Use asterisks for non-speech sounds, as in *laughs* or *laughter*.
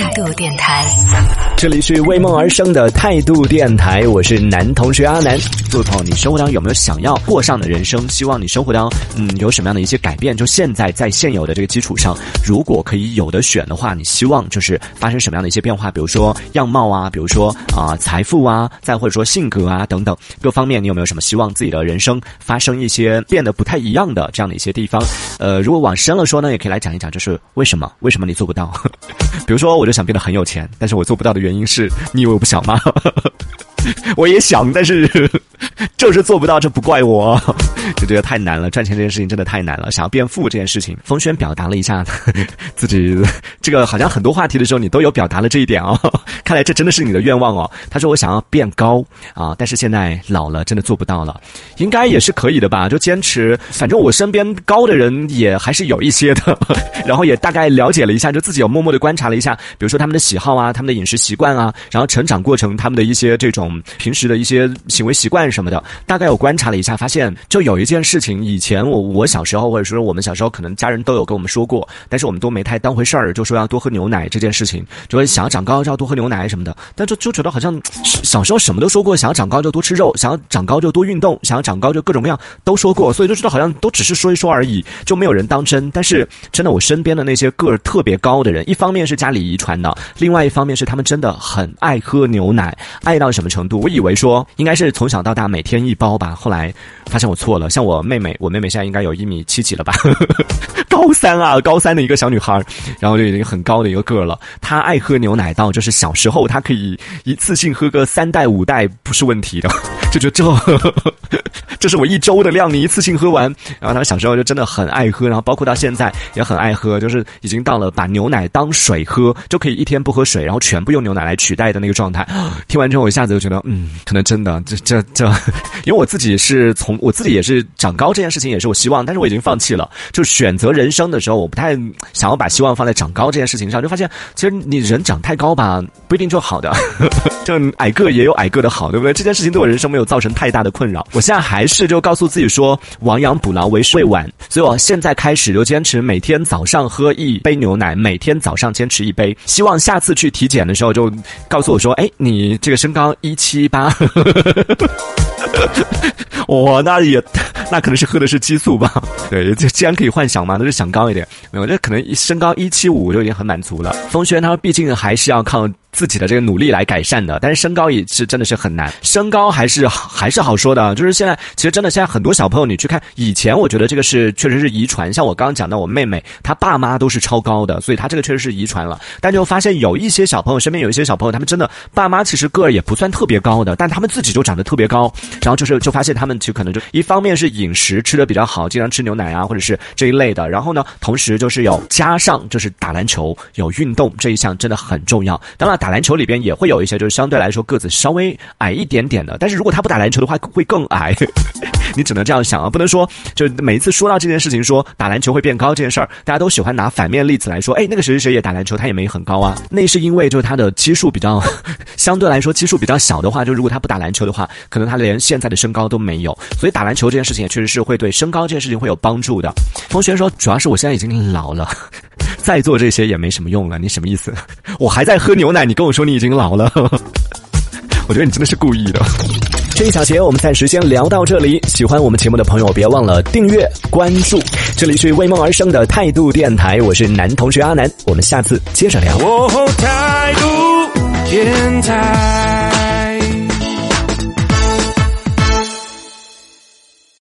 态度电台，这里是为梦而生的态度电台，我是男同学阿南。各位朋友，你生活当中有没有想要过上的人生？希望你生活当中嗯有什么样的一些改变？就现在在现有的这个基础上，如果可以有的选的话，你希望就是发生什么样的一些变化？比如说样貌啊，比如说啊财富啊，再或者说性格啊等等各方面，你有没有什么希望自己的人生发生一些变得不太一样的这样的一些地方？呃，如果往深了说呢，也可以来讲一讲，就是为什么？为什么你做不到？比如说，我就想变得很有钱，但是我做不到的原因是，你以为我不想吗？*laughs* 我也想，但是 *laughs* 就是做不到，这不怪我，就觉得太难了。赚钱这件事情真的太难了。想要变富这件事情，风轩表达了一下 *laughs* 自己这个好像很多话题的时候，你都有表达了这一点哦。*laughs* 看来这真的是你的愿望哦。他说我想要变高啊，但是现在老了，真的做不到了。应该也是可以的吧？就坚持，反正我身边高的人也还是有一些的。然后也大概了解了一下，就自己有默默的观察了一下，比如说他们的喜好啊，他们的饮食习惯啊，然后成长过程他们的一些这种。平时的一些行为习惯什么的，大概我观察了一下，发现就有一件事情，以前我我小时候或者说我们小时候可能家人都有跟我们说过，但是我们都没太当回事儿，就说要多喝牛奶这件事情，就会想要长高就要多喝牛奶什么的，但就就觉得好像小时候什么都说过，想要长高就多吃肉，想要长高就多运动，想要长高就各种各样都说过，所以就觉得好像都只是说一说而已，就没有人当真。但是真的，我身边的那些个儿特别高的人，一方面是家里遗传的，另外一方面是他们真的很爱喝牛奶，爱到什么程度？我以为说应该是从小到大每每天一包吧，后来发现我错了。像我妹妹，我妹妹现在应该有一米七几了吧，*laughs* 高三啊，高三的一个小女孩，然后就已经很高的一个个了。她爱喝牛奶到就是小时候她可以一次性喝个三袋五袋不是问题的，就觉得这 *laughs* 这是我一周的量，你一次性喝完。然后她小时候就真的很爱喝，然后包括到现在也很爱喝，就是已经到了把牛奶当水喝就可以一天不喝水，然后全部用牛奶来取代的那个状态。*gasps* 听完之后，我一下子就觉得，嗯，可能真的，这这这，因为我自己是从我自己也是长高这件事情也是我希望，但是我已经放弃了。就选择人生的时候，我不太想要把希望放在长高这件事情上，就发现其实你人长太高吧，不一定就好的，*laughs* 就矮个也有矮个的好，对不对？这件事情对我人生没有造成太大的困扰。我现在还是就告诉自己说，亡羊补牢为时未晚，所以我现在开始就坚持每天早上喝一杯牛奶，每天早上坚持一杯。希望下次去体检的时候就告诉我说，哎，你这个身高一七八。*laughs* 我那也，那可能是喝的是激素吧？对，这既然可以幻想嘛，那就想高一点。没有，这可能身高一七五就已经很满足了。风轩他说，毕竟还是要靠。自己的这个努力来改善的，但是身高也是真的是很难。身高还是还是好说的，就是现在其实真的现在很多小朋友，你去看以前，我觉得这个是确实是遗传。像我刚刚讲到我妹妹，她爸妈都是超高的，所以她这个确实是遗传了。但就发现有一些小朋友身边有一些小朋友，他们真的爸妈其实个儿也不算特别高的，但他们自己就长得特别高。然后就是就发现他们其实可能就一方面是饮食吃的比较好，经常吃牛奶啊，或者是这一类的。然后呢，同时就是有加上就是打篮球有运动这一项真的很重要。当然打篮球里边也会。有一些就是相对来说个子稍微矮一点点的，但是如果他不打篮球的话，会更矮。*laughs* 你只能这样想啊，不能说就每一次说到这件事情，说打篮球会变高这件事儿，大家都喜欢拿反面例子来说。哎，那个谁谁谁也打篮球，他也没很高啊。*laughs* 那是因为就是他的基数比较相对来说基数比较小的话，就如果他不打篮球的话，可能他连现在的身高都没有。所以打篮球这件事情也确实是会对身高这件事情会有帮助的。同学说，主要是我现在已经老了，再做这些也没什么用了。你什么意思？*laughs* 我还在喝牛奶，你跟我说你已经老了，*laughs* 我觉得你真的是故意的。这一小节我们暂时先聊到这里。喜欢我们节目的朋友，别忘了订阅关注。这里是为梦而生的态度电台，我是男同学阿南，我们下次接着聊。态度电台。